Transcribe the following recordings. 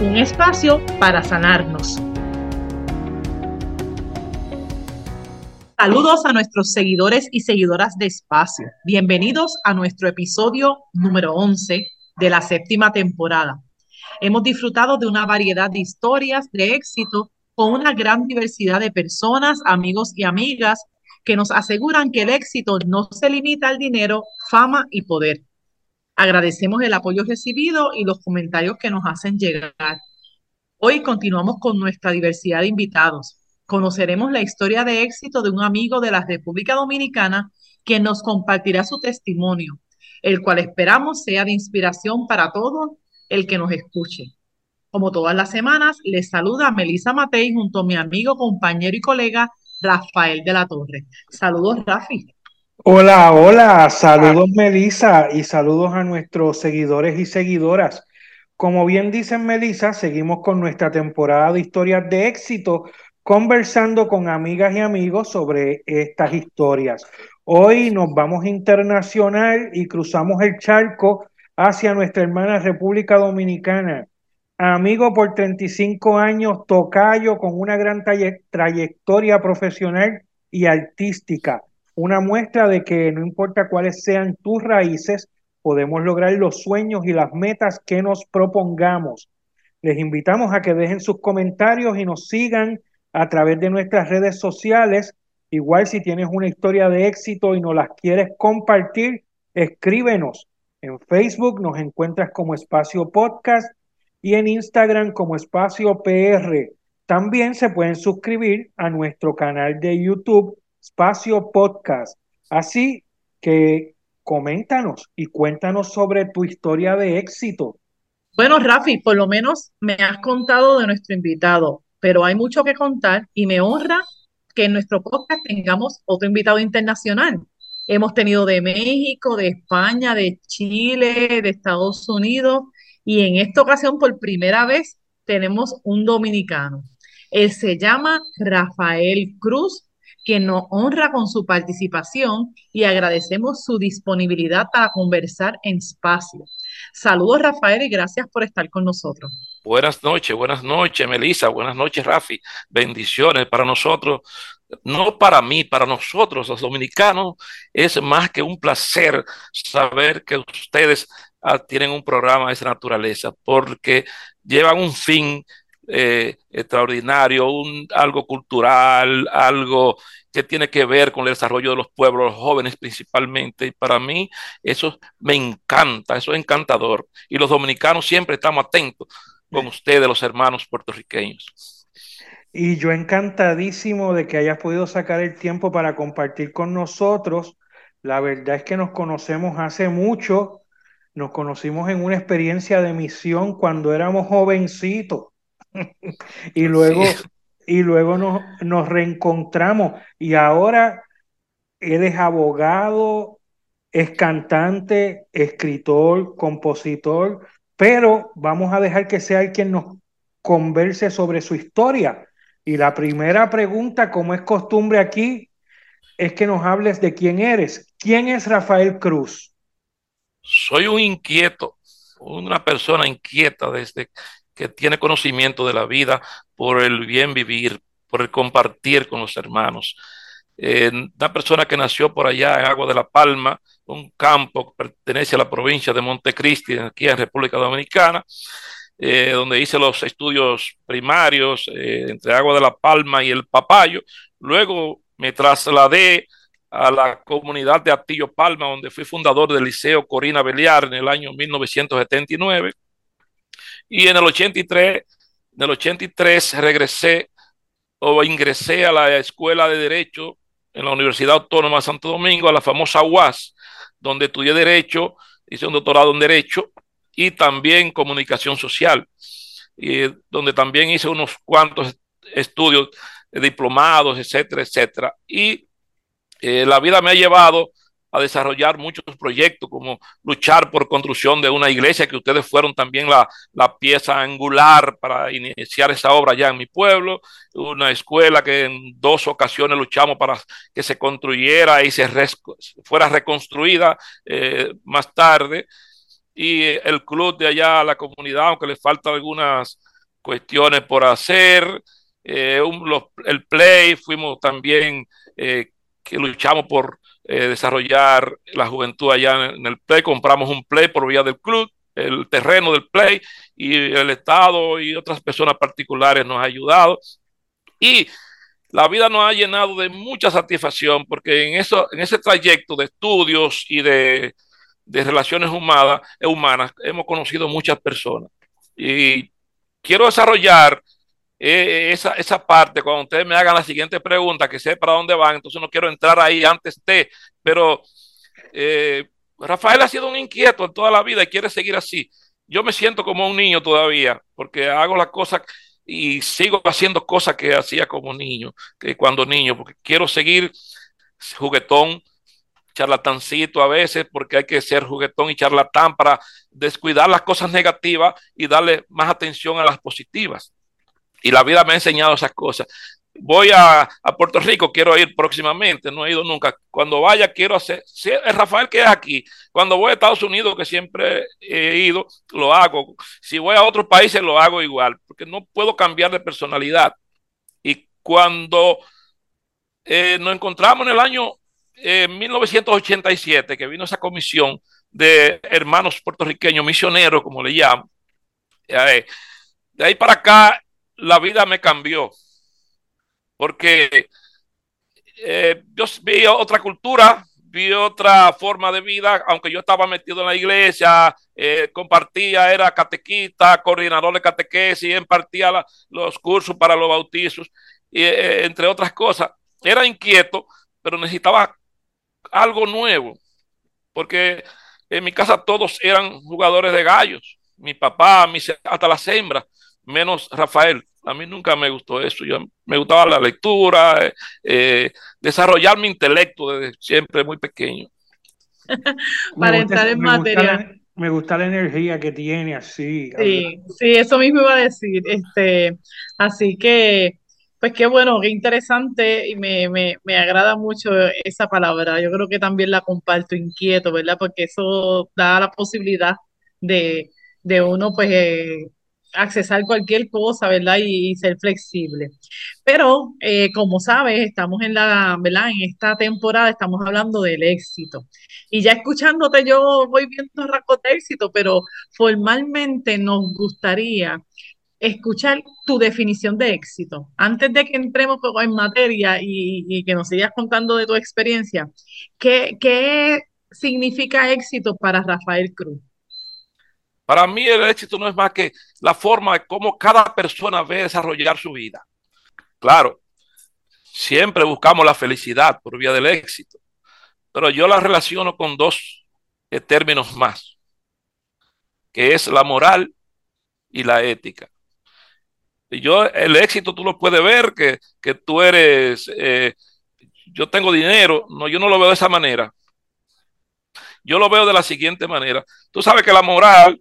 Un espacio para sanarnos. Saludos a nuestros seguidores y seguidoras de Espacio. Bienvenidos a nuestro episodio número 11 de la séptima temporada. Hemos disfrutado de una variedad de historias de éxito con una gran diversidad de personas, amigos y amigas que nos aseguran que el éxito no se limita al dinero, fama y poder. Agradecemos el apoyo recibido y los comentarios que nos hacen llegar. Hoy continuamos con nuestra diversidad de invitados conoceremos la historia de éxito de un amigo de la República Dominicana que nos compartirá su testimonio, el cual esperamos sea de inspiración para todo el que nos escuche. Como todas las semanas, les saluda Melissa Matei junto a mi amigo, compañero y colega Rafael de la Torre. Saludos, Rafi. Hola, hola, saludos Melissa y saludos a nuestros seguidores y seguidoras. Como bien dicen Melissa, seguimos con nuestra temporada de historias de éxito conversando con amigas y amigos sobre estas historias. Hoy nos vamos internacional y cruzamos el charco hacia nuestra hermana República Dominicana. Amigo por 35 años, tocayo con una gran trayectoria profesional y artística. Una muestra de que no importa cuáles sean tus raíces, podemos lograr los sueños y las metas que nos propongamos. Les invitamos a que dejen sus comentarios y nos sigan a través de nuestras redes sociales. Igual si tienes una historia de éxito y nos las quieres compartir, escríbenos. En Facebook nos encuentras como Espacio Podcast y en Instagram como Espacio PR. También se pueden suscribir a nuestro canal de YouTube, Espacio Podcast. Así que coméntanos y cuéntanos sobre tu historia de éxito. Bueno, Rafi, por lo menos me has contado de nuestro invitado pero hay mucho que contar y me honra que en nuestro podcast tengamos otro invitado internacional. Hemos tenido de México, de España, de Chile, de Estados Unidos y en esta ocasión por primera vez tenemos un dominicano. Él se llama Rafael Cruz, que nos honra con su participación y agradecemos su disponibilidad para conversar en espacio. Saludos Rafael y gracias por estar con nosotros. Buenas noches, buenas noches, Melissa, buenas noches, Rafi. Bendiciones para nosotros, no para mí, para nosotros los dominicanos. Es más que un placer saber que ustedes ah, tienen un programa de esa naturaleza, porque llevan un fin eh, extraordinario, un, algo cultural, algo que tiene que ver con el desarrollo de los pueblos, los jóvenes principalmente. Y para mí eso me encanta, eso es encantador. Y los dominicanos siempre estamos atentos con ustedes, los hermanos puertorriqueños. Y yo encantadísimo de que hayas podido sacar el tiempo para compartir con nosotros. La verdad es que nos conocemos hace mucho, nos conocimos en una experiencia de misión cuando éramos jovencitos. y luego, y luego nos, nos reencontramos. Y ahora eres abogado, es cantante, escritor, compositor, pero vamos a dejar que sea el quien nos converse sobre su historia. Y la primera pregunta, como es costumbre aquí, es que nos hables de quién eres. ¿Quién es Rafael Cruz? Soy un inquieto, una persona inquieta desde que tiene conocimiento de la vida por el bien vivir, por el compartir con los hermanos. Eh, una persona que nació por allá en Agua de la Palma, un campo que pertenece a la provincia de Montecristi, aquí en República Dominicana, eh, donde hice los estudios primarios eh, entre Agua de la Palma y el Papayo. Luego me trasladé a la comunidad de Atillo Palma, donde fui fundador del Liceo Corina Beliar en el año 1979. Y en el 83, en el 83 regresé o ingresé a la Escuela de Derecho en la Universidad Autónoma de Santo Domingo, a la famosa UAS, donde estudié Derecho, hice un doctorado en Derecho y también Comunicación Social. y donde también hice unos cuantos estudios diplomados, etcétera, etcétera. Y eh, la vida me ha llevado a desarrollar muchos proyectos, como luchar por construcción de una iglesia, que ustedes fueron también la, la, pieza angular para iniciar esa obra ya en mi pueblo, una escuela que en dos ocasiones luchamos para que se construyera y se fuera reconstruida eh, más tarde, y el club de allá, la comunidad, aunque le faltan algunas cuestiones por hacer, eh, el play, fuimos también eh, que luchamos por eh, desarrollar la juventud allá en, el Play, compramos un Play por vía del club, el terreno del Play y el Estado y otras personas particulares nos ha ayudado. Y la vida nos ha llenado de mucha satisfacción porque en, eso, en ese trayecto de estudios y de, de relaciones humanas, humanas hemos conocido muchas personas. Y quiero desarrollar eh, esa, esa parte, cuando ustedes me hagan la siguiente pregunta, que sé para dónde van, entonces no quiero entrar ahí antes de, pero eh, Rafael ha sido un inquieto en toda la vida y quiere seguir así. Yo me siento como un niño todavía, porque hago las cosas y sigo haciendo cosas que hacía como niño, que cuando niño, porque quiero seguir juguetón, charlatancito a veces, porque hay que ser juguetón y charlatán para descuidar las cosas negativas y darle más atención a las positivas. Y la vida me ha enseñado esas cosas. Voy a, Puerto Rico, quiero ir próximamente, no he ido nunca. Cuando vaya, quiero hacer. Si es Rafael que es aquí, cuando voy a Estados Unidos, que siempre he ido, lo hago. Si voy a otros países, lo hago igual, porque no puedo cambiar de personalidad. Y cuando eh, nos encontramos en el año eh, 1987, que vino esa comisión de hermanos puertorriqueños, misioneros, como le llamo, eh, de ahí para acá la vida me cambió. Porque eh, yo vi otra cultura, vi otra forma de vida, aunque yo estaba metido en la iglesia, eh, compartía, era catequista, coordinador de catequesis, impartía los cursos para los bautizos, y, eh, entre otras cosas. Era inquieto, pero necesitaba algo nuevo, porque en mi casa todos eran jugadores de gallos, mi papá, mis, hasta las hembras, menos Rafael. A mí nunca me gustó eso. Yo me gustaba la lectura, eh, eh, desarrollar mi intelecto desde siempre muy pequeño. Para entrar en materia. me gusta la energía que tiene así. Sí, sí, eso mismo iba a decir. Este, así que, pues qué bueno, qué interesante y me, me, me agrada mucho esa palabra. Yo creo que también la comparto inquieto, ¿verdad? Porque eso da la posibilidad de, de uno, pues, eh, accesar cualquier cosa, ¿verdad? Y, ser flexible. Pero, eh, como sabes, estamos en la, ¿verdad? En esta temporada estamos hablando del éxito. Y ya escuchándote yo voy viendo rasgos de éxito, pero formalmente nos gustaría escuchar tu definición de éxito. Antes de que entremos en materia y, y que nos sigas contando de tu experiencia, ¿qué, ¿qué significa éxito para Rafael Cruz? Para mí el éxito no es más que la forma de cómo cada persona ve desarrollar su vida. Claro, siempre buscamos la felicidad por vía del éxito, pero yo la relaciono con dos términos más, que es la moral y la ética. Y yo, el éxito tú lo puedes ver, que, que tú eres, eh, yo tengo dinero, no, yo no lo veo de esa manera. Yo lo veo de la siguiente manera. Tú sabes que la moral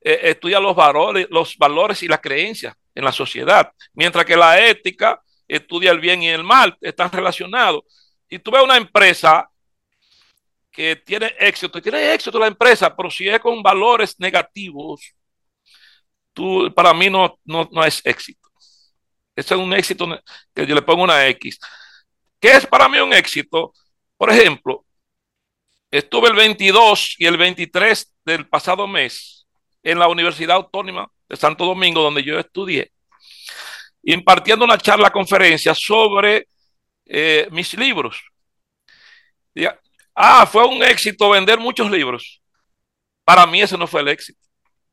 eh, estudia los valores, los valores y las creencias en la sociedad, mientras que la ética estudia el bien y el mal, están relacionados. Y tú ves una empresa que tiene éxito, tiene éxito la empresa, pero si es con valores negativos, tú, para mí no, no, no es éxito. Ese es un éxito que yo le pongo una X. ¿Qué es para mí un éxito? Por ejemplo, estuve el 22 y el 23 del pasado mes en la Universidad Autónoma de Santo Domingo, donde yo estudié, impartiendo una charla, conferencia sobre eh, mis libros. ah, fue un éxito vender muchos libros. Para mí ese no fue el éxito.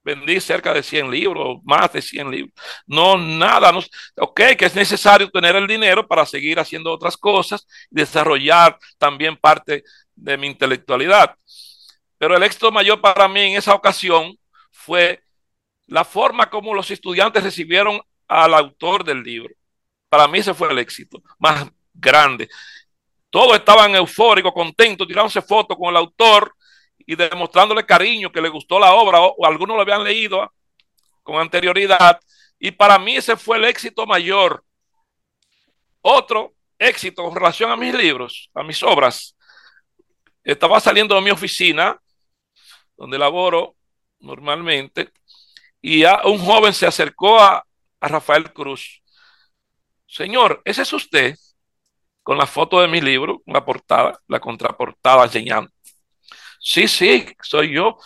Vendí cerca de 100 libros, más de 100 libros. No, nada. No, ok, que es necesario tener el dinero para seguir haciendo otras cosas, desarrollar también parte de mi intelectualidad. Pero el éxito mayor para mí en esa ocasión fue la forma como los estudiantes recibieron al autor del libro. Para mí ese fue el éxito más grande. Todos estaban eufóricos, contentos, tirándose fotos con el autor y demostrándole cariño, que le gustó la obra, o, o algunos lo habían leído con anterioridad. Y para mí ese fue el éxito mayor. Otro éxito con relación a mis libros, a mis obras. Estaba saliendo de mi oficina, donde laboro normalmente, y a un joven se acercó a, a Rafael Cruz. Señor, ese es usted, con la foto de mi libro, la portada, la contraportada enseñando. Sí, sí, soy yo.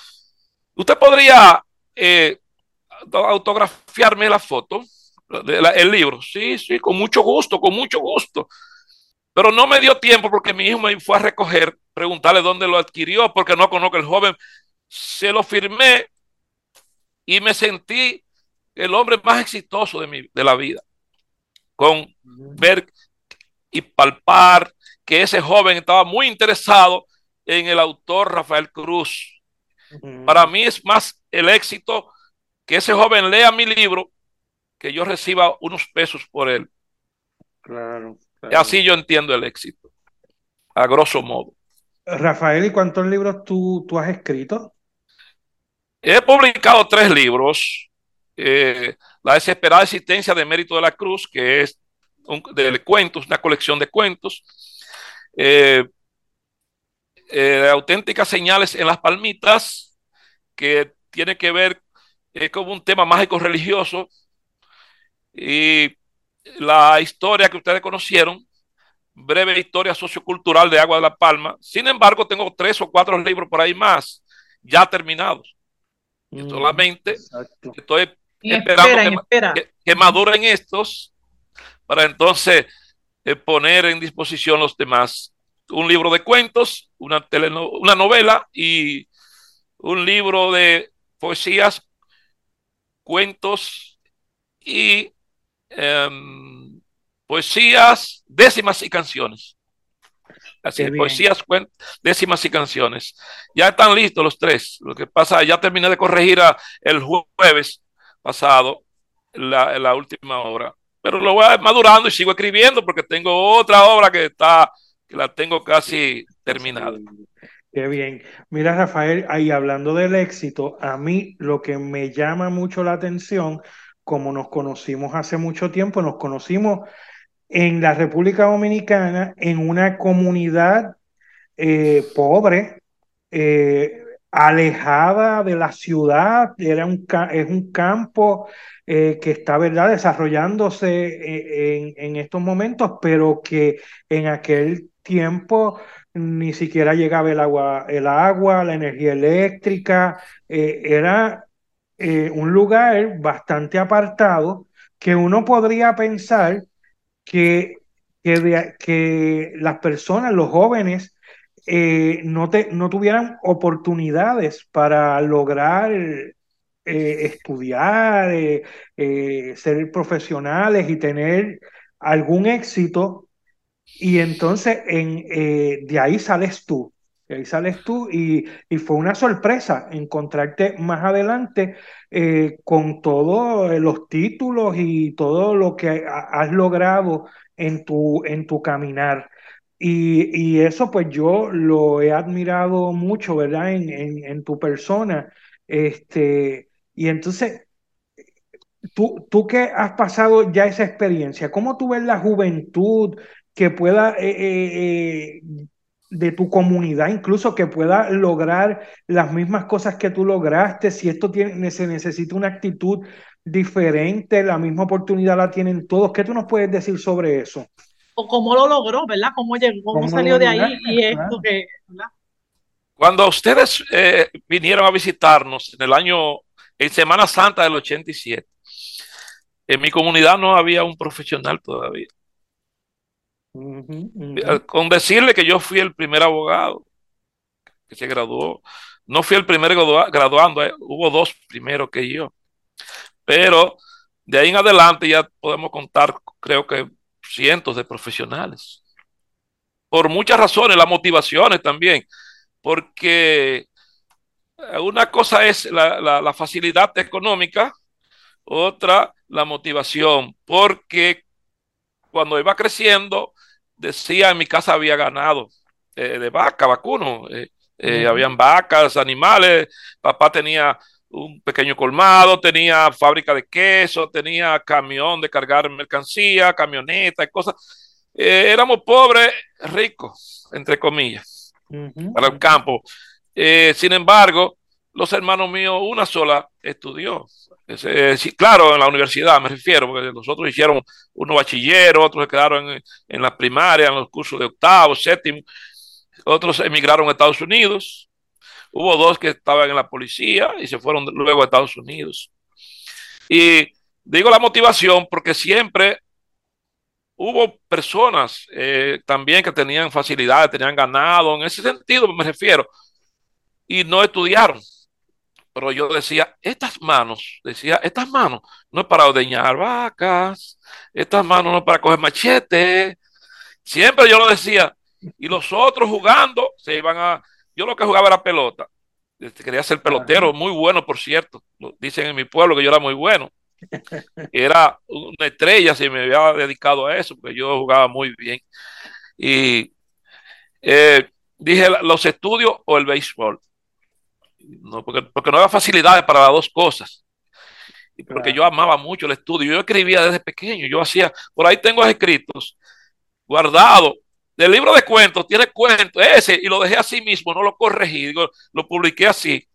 Usted podría eh, autografiarme la foto, la, el libro. Sí, sí, con mucho gusto, con mucho gusto. Pero no me dio tiempo porque mi hijo me fue a recoger, preguntarle dónde lo adquirió, porque no conozco el joven. Se lo firmé y me sentí el hombre más exitoso de, mi, de la vida. Con ver y palpar que ese joven estaba muy interesado en el autor Rafael Cruz. Para mí es más el éxito que ese joven lea mi libro que yo reciba unos pesos por él. Claro, claro. Y así yo entiendo el éxito, a grosso modo. Rafael, ¿y cuántos libros tú, tú has escrito? He publicado tres libros. Eh, la desesperada existencia de Mérito de la Cruz, que es un, de cuentos, una colección de cuentos. Eh, eh, auténticas señales en las palmitas, que tiene que ver eh, con un tema mágico religioso. Y la historia que ustedes conocieron, breve historia sociocultural de Agua de la Palma. Sin embargo, tengo tres o cuatro libros por ahí más, ya terminados. Mm, solamente exacto. estoy esperando espera, que, espera. Que, que, maduren estos para entonces eh, poner en disposición los demás. Un libro de cuentos, una, teleno una novela y un libro de poesías, cuentos y um, poesías, décimas y canciones. Así es, poesías, décimas y canciones. Ya están listos los tres. Lo que pasa, ya terminé de corregir a, el jueves pasado la, la última obra pero lo voy madurando y sigo escribiendo porque tengo otra obra que está, que la tengo casi terminada. Qué bien. Mira, Rafael, ahí hablando del éxito, a mí lo que me llama mucho la atención, como nos conocimos hace mucho tiempo, nos conocimos en la República Dominicana, en una comunidad eh, pobre, eh, alejada de la ciudad, era un, es un campo eh, que está ¿verdad? desarrollándose en, en, estos momentos, pero que en aquel tiempo ni siquiera llegaba el agua, el agua la energía eléctrica, era un lugar bastante apartado que uno podría pensar que, que, que las personas, los jóvenes, eh, no, te, no tuvieran oportunidades para lograr eh, estudiar, eh, ser profesionales y tener algún éxito. Y entonces en, de ahí sales tú, de ahí sales tú y, y fue una sorpresa encontrarte más adelante eh, con todos los títulos y todo lo que has logrado en tu, en tu caminar. Y, y, eso pues yo lo he admirado mucho, ¿verdad? En, en, tu persona. Este, y entonces, tú, tú que has pasado ya esa experiencia, ¿cómo tú ves la juventud que pueda, eh, eh, de tu comunidad, incluso que pueda lograr las mismas cosas que tú lograste? Si esto tiene, se necesita una actitud diferente, la misma oportunidad la tienen todos. ¿Qué tú nos puedes decir sobre eso? O cómo lo logró, ¿verdad? ¿Cómo llegó, cómo, ¿Cómo salió de ahí y esto que, ¿verdad? Cuando ustedes eh, vinieron a visitarnos en el año en Semana Santa del 87. En mi comunidad no había un profesional todavía. Uh -huh, uh -huh. Con decirle que yo fui el primer abogado que se graduó. No fui el primer graduando, eh, hubo dos primero que yo. Pero de ahí en adelante ya podemos contar, creo que cientos de profesionales. Por muchas razones, las motivaciones también. Porque una cosa es la, la, la facilidad económica, otra la motivación, porque cuando iba creciendo, decía en mi casa había ganado eh, de vaca, vacuno, eh, eh, habían vacas, animales, papá tenía un pequeño colmado, tenía fábrica de queso, tenía camión de cargar mercancía, camioneta y cosas. éramos pobres, ricos, entre comillas, para el campo. sin embargo, los hermanos míos, una sola estudió. claro, en la universidad me refiero, porque nosotros hicieron unos bachilleros, otros se quedaron en, en la primaria, en los cursos de octavo, séptimo, otros emigraron a Estados Unidos. Hubo dos que estaban en la policía y se fueron luego a Estados Unidos. Y digo la motivación porque siempre hubo personas eh, también que tenían facilidades, tenían ganado, en ese sentido me refiero, y no estudiaron. Pero yo decía, estas manos, decía, estas manos no es para ordeñar vacas, estas manos no es para coger machete. Siempre yo lo decía, y los otros jugando se iban a. Yo lo que jugaba era pelota. Este, quería ser pelotero, muy bueno, por cierto. Dicen en mi pueblo que yo era muy bueno. Era una estrella si me había dedicado a eso, porque yo jugaba muy bien. Y eh, dije los estudios o el béisbol. No, porque, porque no había facilidades para las dos cosas. Y porque yo amaba mucho el estudio. Yo escribía desde pequeño. Yo hacía, por ahí tengo escritos guardados del libro de cuentos, tiene cuentos, ese, y lo dejé así mismo, no lo corregí, digo, lo publiqué así,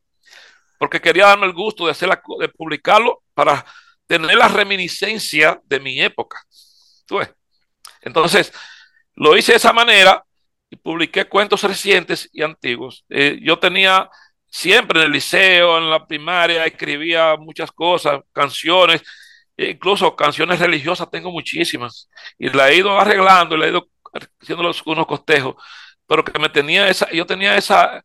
porque quería darme el gusto de, hacer de publicarlo para tener la reminiscencia de mi época. Entonces, lo hice de esa manera y publiqué cuentos recientes y antiguos. Eh, yo tenía siempre en el liceo, en la primaria, escribía muchas cosas, canciones, e incluso canciones religiosas tengo muchísimas, y la he ido arreglando, la he ido haciendo unos costejos, pero que me tenía esa, yo tenía esa,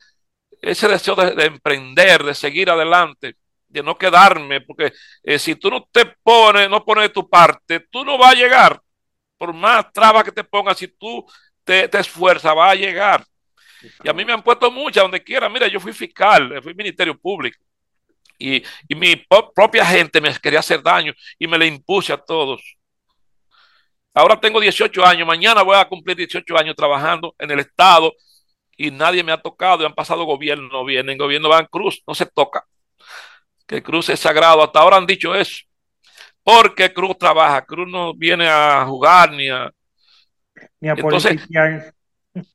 ese deseo de, emprender, de seguir adelante, de no quedarme, porque eh, si tú no te pones, no pones de tu parte, tú no vas a llegar. Por más trabas que te pongas, si tú te, te esfuerzas, va a llegar. Y a mí me han puesto muchas donde quiera. Mira, yo fui fiscal, fui ministerio público. Y, y mi propia gente me quería hacer daño y me le impuse a todos. Ahora tengo 18 años, mañana voy a cumplir 18 años trabajando en el Estado y nadie me ha tocado. Y han pasado gobierno, vienen, gobierno van Cruz, no se toca. Que Cruz es sagrado. Hasta ahora han dicho eso. Porque Cruz trabaja, Cruz no viene a jugar ni a. Ni a Entonces,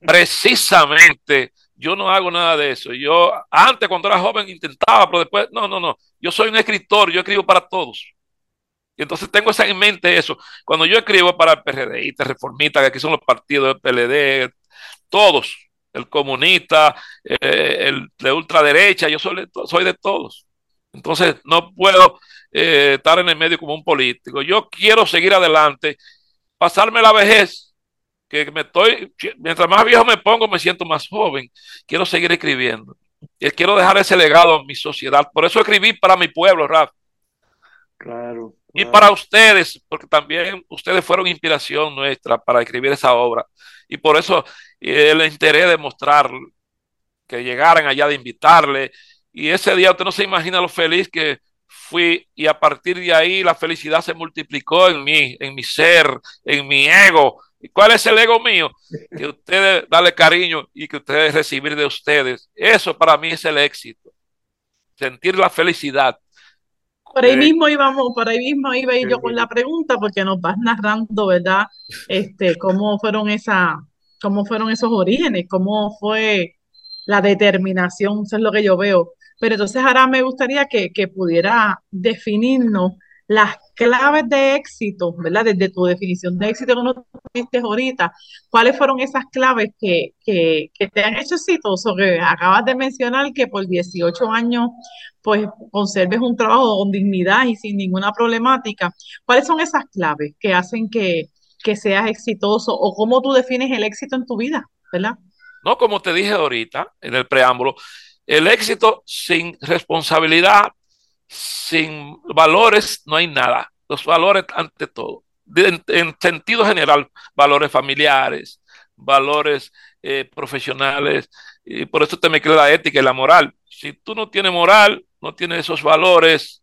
precisamente, yo no hago nada de eso. Yo antes, cuando era joven, intentaba, pero después, no, no, no. Yo soy un escritor, yo escribo para todos. Y entonces tengo en mente eso. Cuando yo escribo para el PRD, reformista, que aquí son los partidos del PLD, todos, el comunista, eh, el de ultraderecha, yo soy, soy de todos. Entonces no puedo eh, estar en el medio como un político. Yo quiero seguir adelante, pasarme la vejez, que me estoy, mientras más viejo me pongo, me siento más joven. Quiero seguir escribiendo. Y quiero dejar ese legado a mi sociedad. Por eso escribí para mi pueblo, Raf. Claro. Y para ustedes, porque también ustedes fueron inspiración nuestra para escribir esa obra. Y por eso el interés de mostrar que llegaran allá, de invitarle. Y ese día usted no se imagina lo feliz que fui y a partir de ahí la felicidad se multiplicó en mí, en mi ser, en mi ego. ¿Y cuál es el ego mío? Que ustedes darle cariño y que ustedes recibir de ustedes. Eso para mí es el éxito. Sentir la felicidad por ahí mismo íbamos, por ahí mismo iba yo con la pregunta, porque nos vas narrando, ¿verdad? Este, cómo fueron esa, cómo fueron esos orígenes, cómo fue la determinación, eso es lo que yo veo. Pero entonces ahora me gustaría que, que pudiera definirnos las claves de éxito, ¿verdad? Desde tu definición de éxito que nos tuviste ahorita, ¿cuáles fueron esas claves que, que, que, te han hecho exitoso? Que acabas de mencionar que por 18 años, pues, conserves un trabajo con dignidad y sin ninguna problemática. ¿Cuáles son esas claves que hacen que, que seas exitoso o cómo tú defines el éxito en tu vida, ¿verdad? No, como te dije ahorita en el preámbulo, el éxito sin responsabilidad sin valores no hay nada. Los valores ante todo. en, sentido general, valores familiares, valores eh, profesionales. Y por eso te me queda la ética y la moral. Si tú no tienes moral, no tienes esos valores,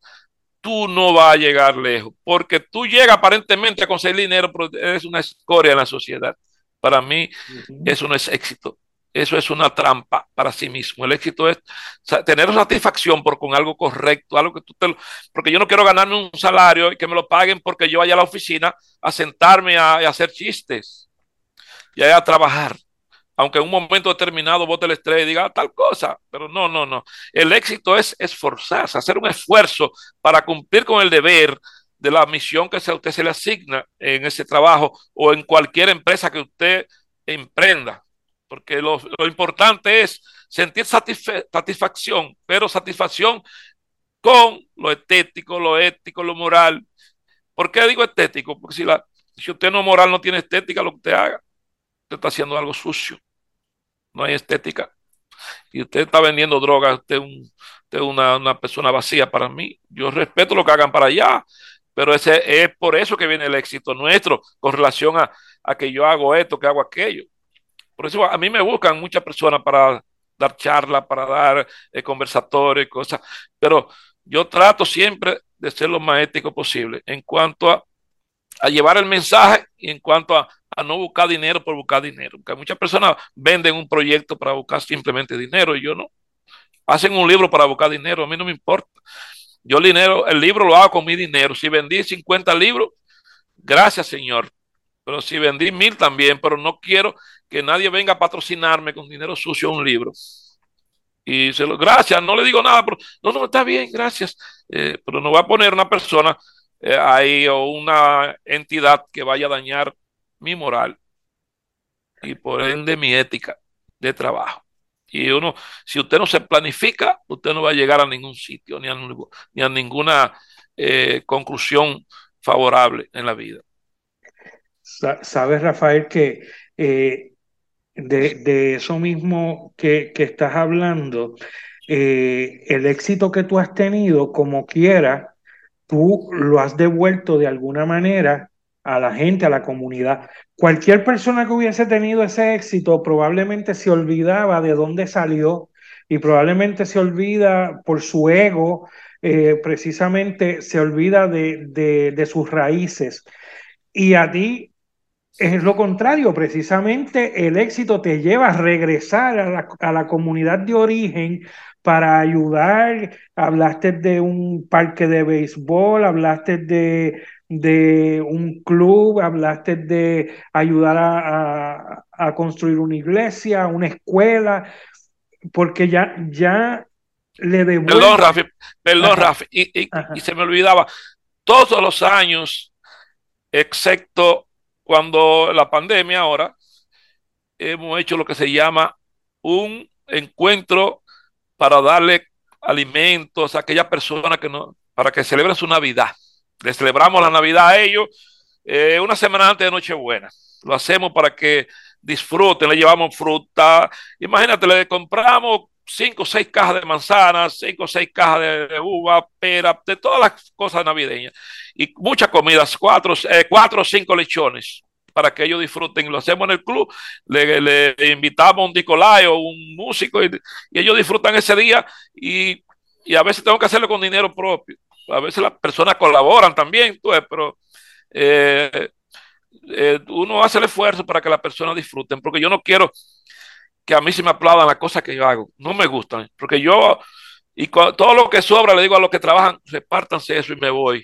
tú no vas a llegar lejos, porque tú llegas aparentemente a conseguir dinero, pero eres una escoria en la sociedad. Para mí, uh -huh. eso no es éxito. Eso es una trampa para sí mismo. El éxito es tener satisfacción por con algo correcto, algo que tú te lo, porque yo no quiero ganarme un salario y que me lo paguen porque yo vaya a la oficina a sentarme a, hacer chistes y a, trabajar. Aunque en un momento determinado vote el estrés y diga tal cosa, pero no, no, no. El éxito es esforzarse, hacer un esfuerzo para cumplir con el deber de la misión que a usted se le asigna en ese trabajo o en cualquier empresa que usted emprenda porque lo, importante es sentir satisfacción, pero satisfacción con lo estético, lo ético, lo moral. ¿Por qué digo estético? Porque si, usted no moral, no tiene estética, lo que usted haga, usted está haciendo algo sucio. No hay estética. Y usted está vendiendo drogas, usted es un, una, una persona vacía para mí. Yo respeto lo que hagan para allá, pero ese es por eso que viene el éxito nuestro con relación a que yo hago esto, que hago aquello. Por eso a mí me buscan muchas personas para dar charlas, para dar eh, conversatorios, cosas, pero yo trato siempre de ser lo más ético posible en cuanto a, llevar el mensaje y en cuanto a, a, no buscar dinero por buscar dinero. Porque muchas personas venden un proyecto para buscar simplemente dinero y yo no. Hacen un libro para buscar dinero, a mí no me importa. Yo el dinero, el libro lo hago con mi dinero. Si vendí 50 libros, gracias Señor, pero si vendí mil también, pero no quiero que nadie venga a patrocinarme con dinero sucio un libro. Y se lo, gracias, no le digo nada, no, no, está bien, gracias. Eh, pero no voy a poner una persona eh, ahí o una entidad que vaya a dañar mi moral y por ende mi ética de trabajo. Y uno, si usted no se planifica, usted no va a llegar a ningún sitio, ni a, ni a ninguna eh, conclusión favorable en la vida. Sabes, Rafael, que de, de, eso mismo que, que estás hablando, eh, el éxito que tú has tenido, como quiera, tú lo has devuelto de alguna manera a la gente, a la comunidad. Cualquier persona que hubiese tenido ese éxito probablemente se olvidaba de dónde salió y probablemente se olvida por su ego, eh, precisamente se olvida de, de, de sus raíces. Y a ti es lo contrario, precisamente el éxito te lleva a regresar a la, a la, comunidad de origen para ayudar. Hablaste de un parque de béisbol, hablaste de, de un club, hablaste de ayudar a, a, a, construir una iglesia, una escuela, porque ya, ya le devuelve. Perdón, Rafi, perdón, Rafi, y, y, y se me olvidaba, todos los años, excepto cuando la pandemia ahora hemos hecho lo que se llama un encuentro para darle alimentos a aquellas personas que no, para que celebren su Navidad. Le celebramos la Navidad a ellos eh, una semana antes de Nochebuena. Lo hacemos para que disfruten, le llevamos fruta. Imagínate, le compramos cinco o seis cajas de manzanas, cinco o seis cajas de, de, uva, pera, de todas las cosas navideñas. Y muchas comidas, cuatro, eh, cuatro o cinco lechones para que ellos disfruten. Lo hacemos en el club, le, le invitamos a un Nicolai o un músico y, ellos disfrutan ese día y, a veces tengo que hacerlo con dinero propio. A veces las personas colaboran también, pero eh, eh, uno hace el esfuerzo para que las personas disfruten, porque yo no quiero que a mí se me aplaudan las cosas que yo hago. No me gustan, porque yo, y con, todo lo que sobra, le digo a los que trabajan, repártanse eso y me voy.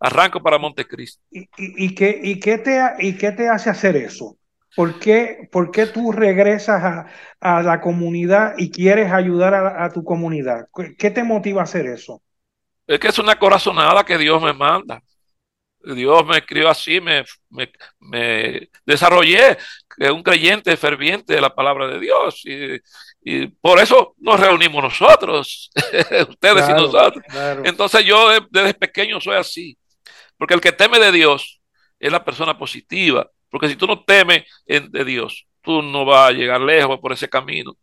Arranco para Montecristo. ¿Y, y, y, qué, y, qué te, ¿Y qué te hace hacer eso? ¿Por qué, por qué tú regresas a, a, la comunidad y quieres ayudar a, a, tu comunidad? ¿Qué te motiva a hacer eso? Es que es una corazonada que Dios me manda. Dios me escribió así, me, me, me desarrollé, que un creyente ferviente de la palabra de Dios. Y, y por eso nos reunimos nosotros, ustedes claro, y nosotros. Claro. Entonces yo desde pequeño soy así, porque el que teme de Dios es la persona positiva, porque si tú no temes de Dios, tú no vas a llegar lejos por ese camino.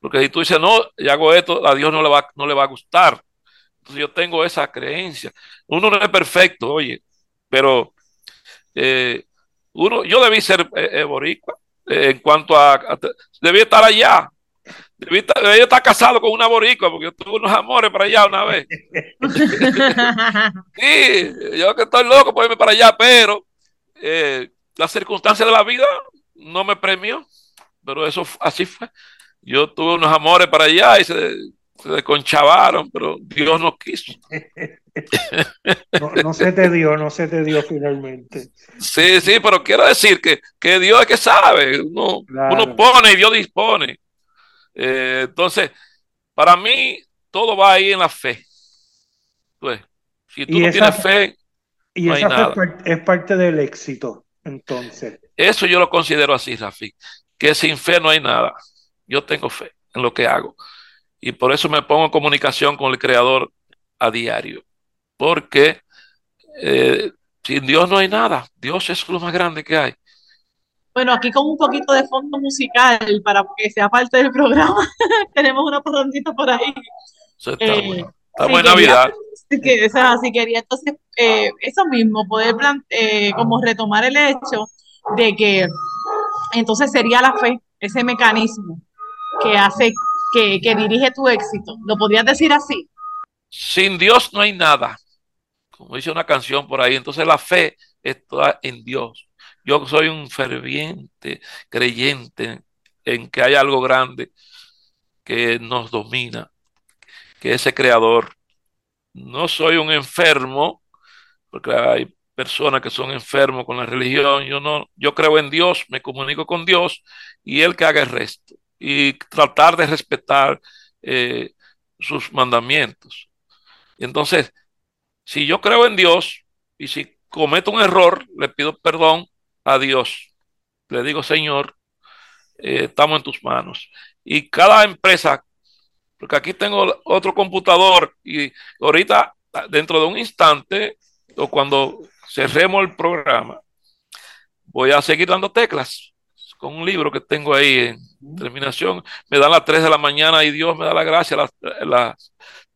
Porque si tú dices, no, y hago esto, a Dios no le va, no le va a gustar. Entonces yo tengo esa creencia. Uno no es perfecto, oye, pero eh, uno, yo debí ser eh, eh boricua, en cuanto a, a, debí estar allá, Ella está casado con una boricua porque yo tuve unos amores para allá una vez. sí, yo que estoy loco por irme para allá, pero eh, las circunstancias de la vida no me premió, pero eso así fue. Yo tuve unos amores para allá y se, se desconchavaron, pero Dios no quiso. no, se te dio, no se te dio finalmente. Sí, sí, pero quiero decir que, que Dios es que sabe, uno, uno pone y Dios dispone. Eh, entonces, para mí, todo va ahí en la fe. Pues, si tú no tienes fe, y esa fe es parte del éxito, entonces. Eso yo lo considero así, Rafi, que sin fe no hay nada. Yo tengo fe en lo que hago. Y por eso me pongo en comunicación con el Creador a diario. Porque eh, sin Dios no hay nada. Dios es lo más grande que hay. Bueno, aquí con un poquito de fondo musical para que sea parte del programa. Tenemos una parrandita por ahí. Eso está eh, bueno. Estamos en Navidad. Que, o quería entonces eh, eso mismo, poder eh, como retomar el hecho de que entonces sería la fe, ese mecanismo que hace que, dirige tu éxito. ¿Lo podrías decir así? Sin Dios no hay nada. Como dice una canción por ahí, entonces la fe está en Dios. Yo soy un ferviente creyente en que hay algo grande que nos domina, que ese creador. No soy un enfermo, porque hay personas que son enfermos con la religión. Yo no, yo creo en Dios, me comunico con Dios y Él que haga el resto y tratar de respetar eh, sus mandamientos. Entonces, si yo creo en Dios y si cometo un error, le pido perdón a Dios. Le digo, Señor, eh, estamos en tus manos. Y cada empresa, porque aquí tengo otro computador y ahorita, dentro de un instante, o cuando cerremos el programa, voy a seguir dando teclas con un libro que tengo ahí en terminación. Me dan las 3 de la mañana y Dios me da la gracia las, las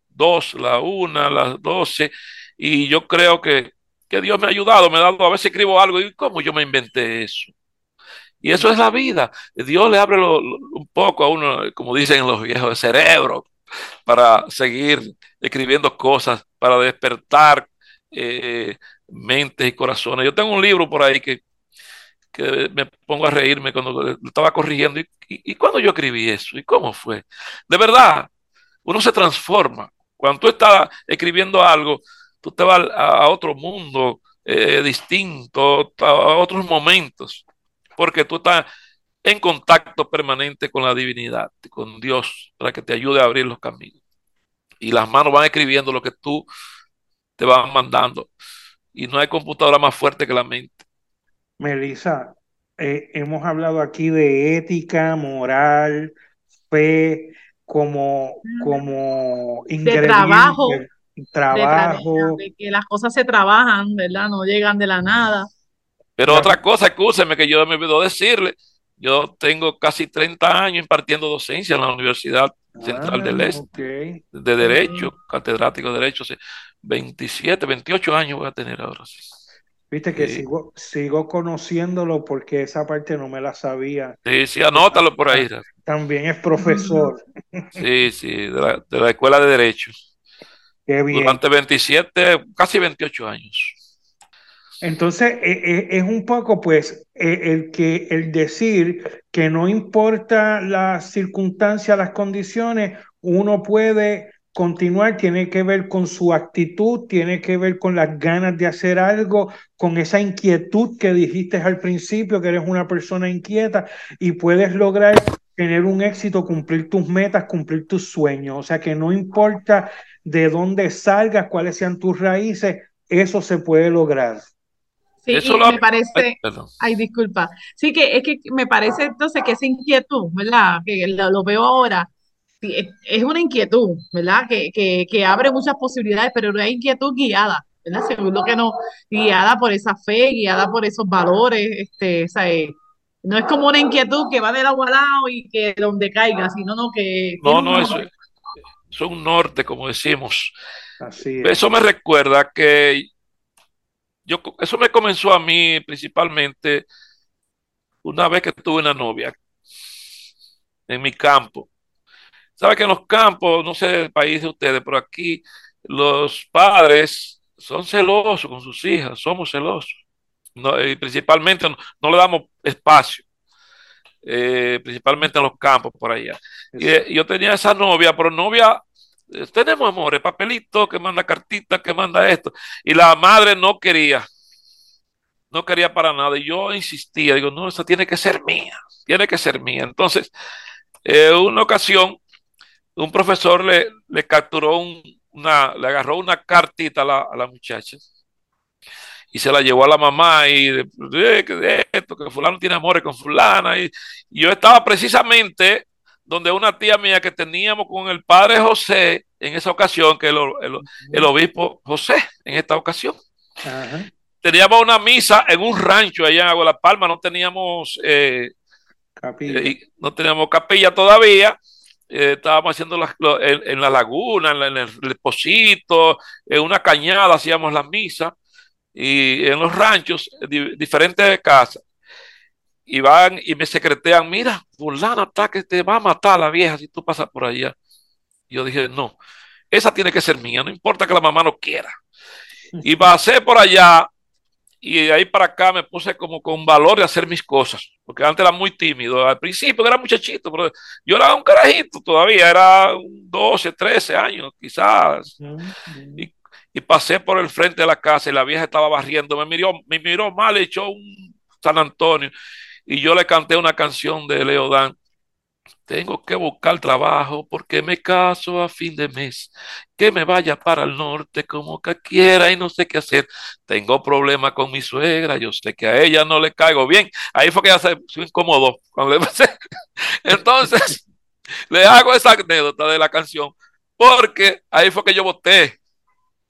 2, la 1, las 12. Y yo creo que, que Dios me ha ayudado, me ha dado, a veces escribo algo y cómo yo me inventé eso. Y eso es la vida. Dios le abre un poco a uno, como dicen los viejos, de cerebro para seguir escribiendo cosas, para despertar eh, mentes y corazones. Yo tengo un libro por ahí que que me pongo a reírme cuando lo estaba corrigiendo. ¿Y, y, cuando yo escribí eso? ¿Y cómo fue? De verdad, uno se transforma. Cuando tú estás escribiendo algo, tú te vas a, otro mundo eh, distinto, a otros momentos, porque tú estás en contacto permanente con la divinidad, con Dios, para que te ayude a abrir los caminos. Y las manos van escribiendo lo que tú te vas mandando. Y no hay computadora más fuerte que la mente. Melissa, eh, hemos hablado aquí de ética, moral, fe, como, como de trabajo, trabajo. De, que las cosas se trabajan, ¿verdad? No llegan de la nada. Pero otra cosa, escúcheme que yo me olvidó decirle, yo tengo casi 30 años impartiendo docencia en la Universidad Central del ah, Este, de Derecho, catedrático de Derecho, 27, 28 años voy a tener ahora. Sí. Viste que sigo, sigo conociéndolo porque esa parte no me la sabía. Sí, sí, anótalo por ahí. También es profesor. Sí, sí, de la, Escuela de Derecho. Qué bien. Durante 27, casi 28 años. Entonces, e, e, es un poco, pues, e, el, que, el decir que no importa las circunstancias, las condiciones, uno puede continuar tiene que ver con su actitud, tiene que ver con las ganas de hacer algo, con esa inquietud que dijiste al principio, que eres una persona inquieta y puedes lograr tener un éxito, cumplir tus metas, cumplir tus sueños. O sea que no importa de dónde salgas, cuáles sean tus raíces, eso se puede lograr. Sí, eso me parece, ay, disculpa, sí que es que me parece entonces que esa inquietud, ¿verdad? Que lo veo ahora, es una inquietud, ¿verdad? Que, que, abre muchas posibilidades, pero no hay inquietud guiada, ¿verdad? Según lo que no, guiada por esa fe, guiada por esos valores, este, eh, no es como una inquietud que va del agua al lado y que donde caiga, sino no que... No, no, eso es un norte, como decimos. Eso me recuerda que yo, eso me comenzó a mí principalmente una vez que tuve una novia en mi campo Sabe que en los campos, no sé el país de ustedes, pero aquí los padres son celosos con sus hijas, somos celosos. No, y principalmente no, le damos espacio, eh, principalmente en los campos por allá. Y, eh, yo tenía esa novia, pero novia, eh, tenemos amores, papelito, que manda cartita, que manda esto. Y la madre no quería, no quería para nada. Y yo insistía, digo, no, esa tiene que ser mía, tiene que ser mía. Entonces, una ocasión, un profesor le, le capturó una, le agarró una cartita a la, a la muchacha y se la llevó a la mamá y de, esto, que fulano tiene amores con fulana. Y, yo estaba precisamente donde una tía mía que teníamos con el padre José en esa ocasión, que el, el, obispo José en esta ocasión. Teníamos una misa en un rancho allá en Agua La Palma, no teníamos, eh, eh, no teníamos capilla todavía. Eh, estábamos haciendo en, la laguna, en, en el Pocito, en una cañada hacíamos la misa y en los ranchos, diferentes casas, y van y me secretean, mira, fulana está que te va a matar la vieja si tú pasas por allá. yo dije, no, esa tiene que ser mía, no importa que la mamá no quiera. Y pasé por allá y de ahí para acá me puse como con valor de hacer mis cosas, porque antes era muy tímido, al principio era muchachito, pero yo era un carajito todavía, era 12, 13 años quizás. Y y pasé por el frente de la casa y la vieja estaba barriendo, me miró, me miró mal, echó un San Antonio y yo le canté una canción de Leodán. Tengo que buscar trabajo porque me caso a fin de mes. Que me vaya para el norte como que quiera y no sé qué hacer. Tengo problemas con mi suegra, yo sé que a ella no le caigo bien. Ahí fue que ella se, incomodó. Cuando le Entonces, le hago esa anécdota de la canción porque ahí fue que yo voté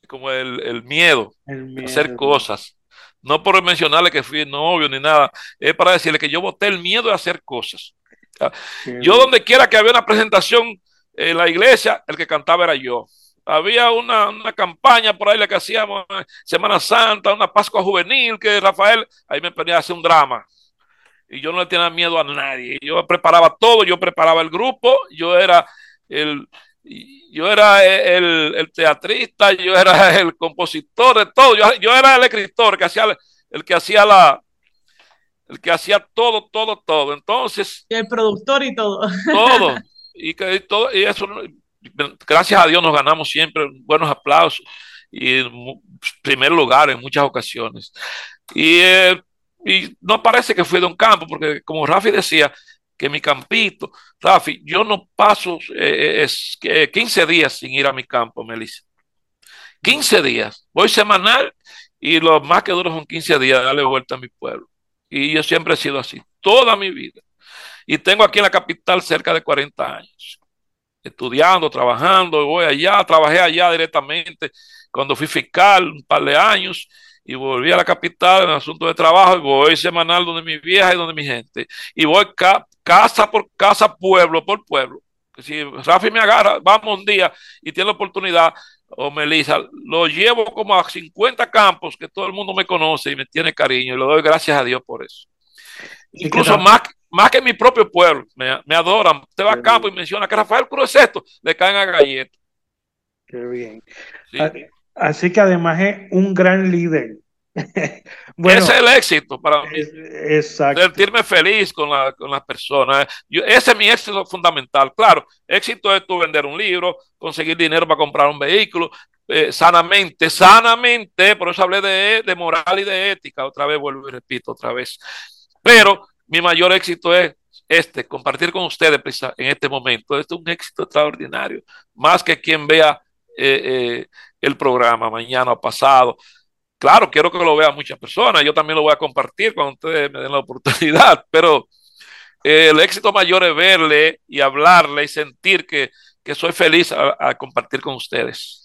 como el, miedo, a hacer cosas. No por mencionarle que fui novio ni nada, es para decirle que yo boté el miedo de hacer cosas. Yo donde quiera que había una presentación en la iglesia, el que cantaba era yo. Había una, campaña por ahí la que hacíamos eh, Semana Santa, una Pascua Juvenil, que Rafael, ahí me ponía a hacer un drama. Y yo no le tenía miedo a nadie. Yo preparaba todo, yo preparaba el grupo, yo era el, yo era el, teatrista, yo era el compositor de todo, yo, era el escritor que hacía el que hacía la el que hacía todo, todo, todo. Entonces, y el productor y todo. Todo. Y que todo y eso gracias a Dios nos ganamos siempre buenos aplausos y primer lugar en muchas ocasiones. Y, eh, y no parece que fue de un campo, porque como Rafi decía, que mi campito, Rafi, yo no paso 15 eh, eh, días sin ir a mi campo, Melissa. 15 días. Voy semanal y lo más que duro son 15 días darle vuelta a mi pueblo. Y yo siempre he sido así, toda mi vida. Y tengo aquí en la capital cerca de 40 años. Estudiando, trabajando, voy allá, trabajé allá directamente cuando fui fiscal un par de años y volví a la capital en asunto de trabajo y voy semanal donde mi vieja y donde mi gente. Y voy casa por casa, pueblo por pueblo. Si Rafi me agarra, vamos un día y tiene la oportunidad, o Melissa, lo llevo como a 50 campos que todo el mundo me conoce y me tiene cariño y le doy gracias a Dios por eso. Incluso más, más que mi propio pueblo, me, me adoran. Usted va a campo y menciona que Rafael Cruz es esto, le caen a galletas. Qué bien. Así que además es un gran líder. Ese es el éxito para mí. Exacto. Sentirme feliz con, la, con las personas. ese es mi éxito fundamental. Claro, éxito es tú vender un libro, conseguir dinero para comprar un vehículo, eh, sanamente, sanamente, por eso hablé de, de, moral y de ética, otra vez vuelvo y repito, otra vez. Pero mi mayor éxito es este, compartir con ustedes en este momento. Este es un éxito extraordinario, más que quien vea eh, eh, el programa mañana o pasado. Claro, quiero que lo vean muchas personas. Yo también lo voy a compartir cuando ustedes me den la oportunidad, pero eh, el éxito mayor es verle y hablarle y sentir que, soy feliz a, compartir con ustedes.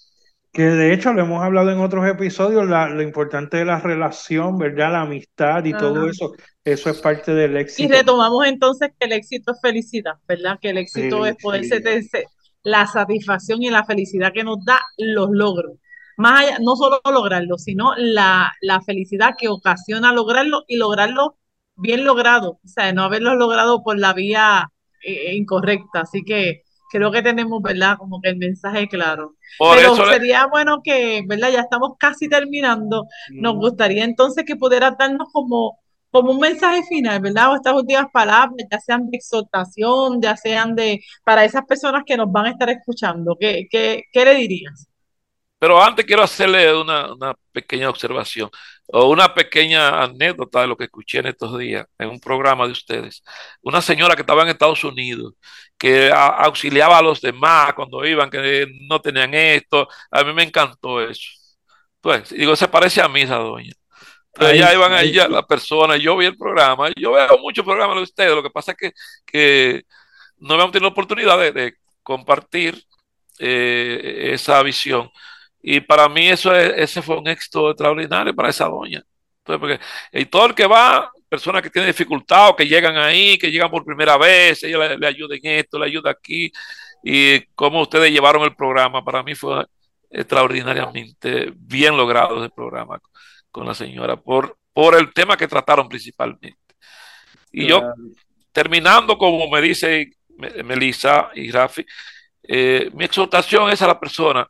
Que de hecho lo hemos hablado en otros episodios, lo importante de la relación, ¿verdad? La amistad y todo eso, eso es parte del éxito. Y retomamos entonces que el éxito es felicidad, ¿verdad? Que el éxito es poderse, la satisfacción y la felicidad que nos da los logros. Más allá, no solo lograrlo, sino la, felicidad que ocasiona lograrlo y lograrlo bien logrado, o sea, no haberlo logrado por la vía eh, incorrecta. Así que creo que tenemos, ¿verdad? Como que el mensaje claro. Pero sería bueno que, ¿verdad? Ya estamos casi terminando. Nos gustaría entonces que pudiera darnos como, como un mensaje final, ¿verdad? O estas últimas palabras, ya sean de exhortación, ya sean de, para esas personas que nos van a estar escuchando. ¿Qué, qué, qué le dirías? Pero antes quiero hacerle una, una, pequeña observación o una pequeña anécdota de lo que escuché en estos días en un programa de ustedes. Una señora que estaba en Estados Unidos, que auxiliaba a los demás cuando iban, que no tenían esto. A mí me encantó eso. Pues, digo, se parece a mí esa doña. Entonces ya iban ahí las personas, yo vi el programa, yo veo muchos programas de ustedes, lo que pasa es que, que no habíamos tenido la oportunidad de, compartir eh, esa visión y para mí eso ese fue un éxito extraordinario para esa doña. Entonces, porque, y todo el que va, personas que tienen dificultad o que llegan ahí, que llegan por primera vez, ella le, le ayuda en esto, le ayuda aquí. Y cómo ustedes llevaron el programa, para mí fue extraordinariamente bien logrado el programa con la señora, por, por el tema que trataron principalmente. Y yo, terminando, como me dice Melissa y Rafi, eh, mi exhortación es a la persona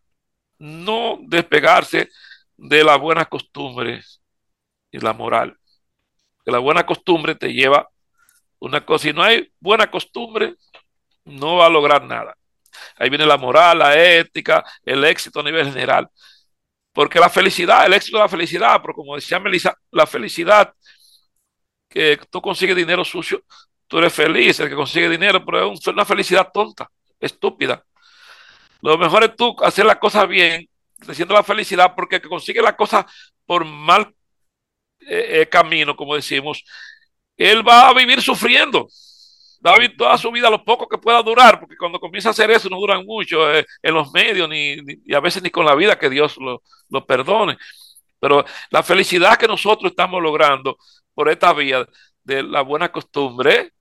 no despegarse de las buenas costumbres y la moral. Que la buena costumbre te lleva una cosa. Si no hay buena costumbre, no va a lograr nada. Ahí viene la moral, la ética, el éxito a nivel general. Porque la felicidad, el éxito de la felicidad, pero como decía Melissa, la felicidad que tú consigues dinero sucio, tú eres feliz, el que consigue dinero, pero es una felicidad tonta, estúpida. Lo mejor es tú hacer las cosas bien, haciendo la felicidad, porque el que consigue las cosas por mal eh, eh, camino, como decimos, él va a vivir sufriendo. Vivir toda su vida lo poco que pueda durar, porque cuando comienza a hacer eso no duran mucho eh, en los medios, ni, y a veces ni con la vida, que Dios lo, lo perdone. Pero la felicidad que nosotros estamos logrando por esta vía de la buena costumbre,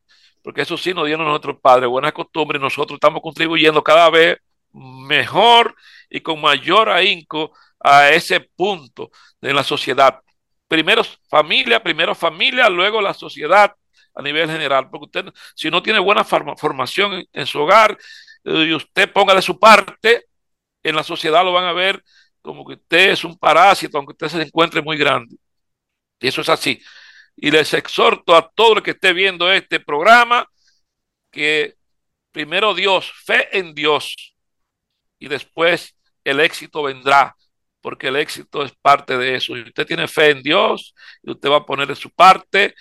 porque eso sí nos dieron nuestros padres, buena costumbre, nosotros estamos contribuyendo cada vez mejor y con mayor ahínco a ese punto de la sociedad. Primero familia, primero familia, luego la sociedad a nivel general, porque usted si no tiene buena formación en, su hogar eh, y usted ponga de su parte, en la sociedad lo van a ver como que usted es un parásito, aunque usted se encuentre muy grande. Y eso es así. Y les exhorto a todo el que esté viendo este programa que primero Dios, fe en Dios, y después el éxito vendrá, porque el éxito es parte de eso. Y usted tiene fe en Dios y usted va a poner de su parte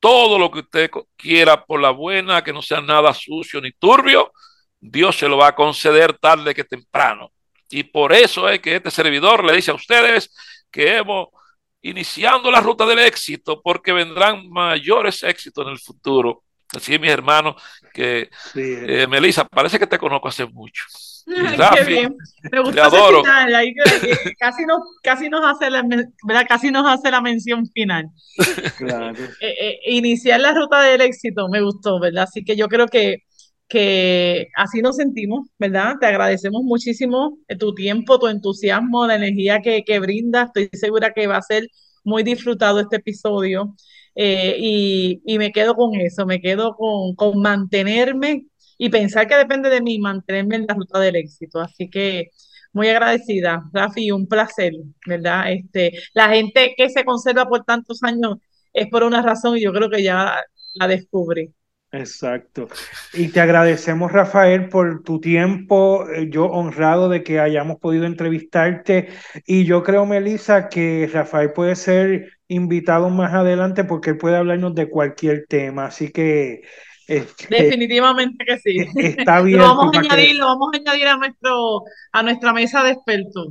todo lo que usted quiera por la buena, que no sea nada sucio ni turbio, Dios se lo va a conceder tarde que temprano. Y por eso es que este servidor le dice a ustedes que hemos iniciando la ruta del éxito, porque vendrán mayores éxitos en el futuro. Así es, mis hermanos, que eh, Melissa, parece que te conozco hace mucho. Qué bien. Me gusta ese final, ahí casi, nos, casi, nos hace la, ¿verdad? casi nos hace la mención final. Claro. Eh, eh, iniciar la ruta del éxito me gustó, ¿verdad? Así que yo creo que, que así nos sentimos, ¿verdad? Te agradecemos muchísimo tu tiempo, tu entusiasmo, la energía que, que brindas. Estoy segura que va a ser muy disfrutado este episodio. Eh, y, y, me quedo con eso, me quedo con, con mantenerme y pensar que depende de mí mantenerme en la ruta del éxito. Así que muy agradecida, Rafi, un placer, ¿verdad? Este, la gente que se conserva por tantos años es por una razón y yo creo que ya la descubrí. Exacto. Y te agradecemos, Rafael, por tu tiempo. Eh, yo honrado de que hayamos podido entrevistarte. Y yo creo, Melissa, que Rafael puede ser invitado más adelante porque él puede hablarnos de cualquier tema. Así que Definitivamente que sí. Está bien. lo vamos a añadir, lo vamos a añadir a nuestro, a nuestra mesa de expertos.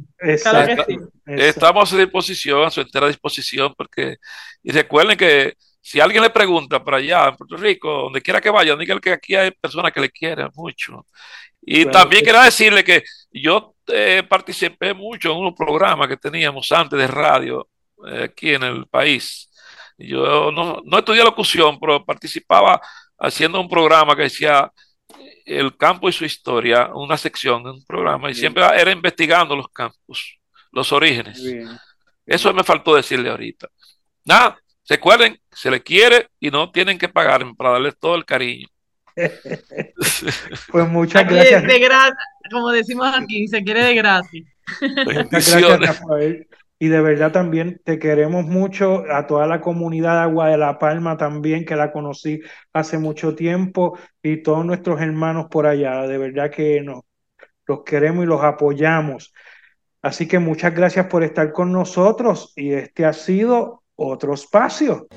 Estamos a disposición, a su entera disposición, porque, y recuerden que si alguien le pregunta para allá en Puerto Rico, donde quiera que vaya, díganle que aquí hay personas que le quieren mucho. Y también quiero decirle que yo eh, participé mucho en un programa que teníamos antes de radio eh, aquí en el país. Yo no, no estudié locución, pero participaba haciendo un programa que decía el campo y su historia, una sección, un programa, y siempre era investigando los campos, los orígenes. Eso me faltó decirle ahorita. Nada, recuerden, se le quiere y no tienen que pagar para darle todo el cariño. pues muchas gracias. como decimos aquí, se quiere de gratis. Muchas gracias, Rafael. Y de verdad también te queremos mucho, a toda la comunidad de Agua de la Palma también, que la conocí hace mucho tiempo, y todos nuestros hermanos por allá. De verdad que nos, los queremos y los apoyamos. Así que muchas gracias por estar con nosotros y este ha sido otro espacio.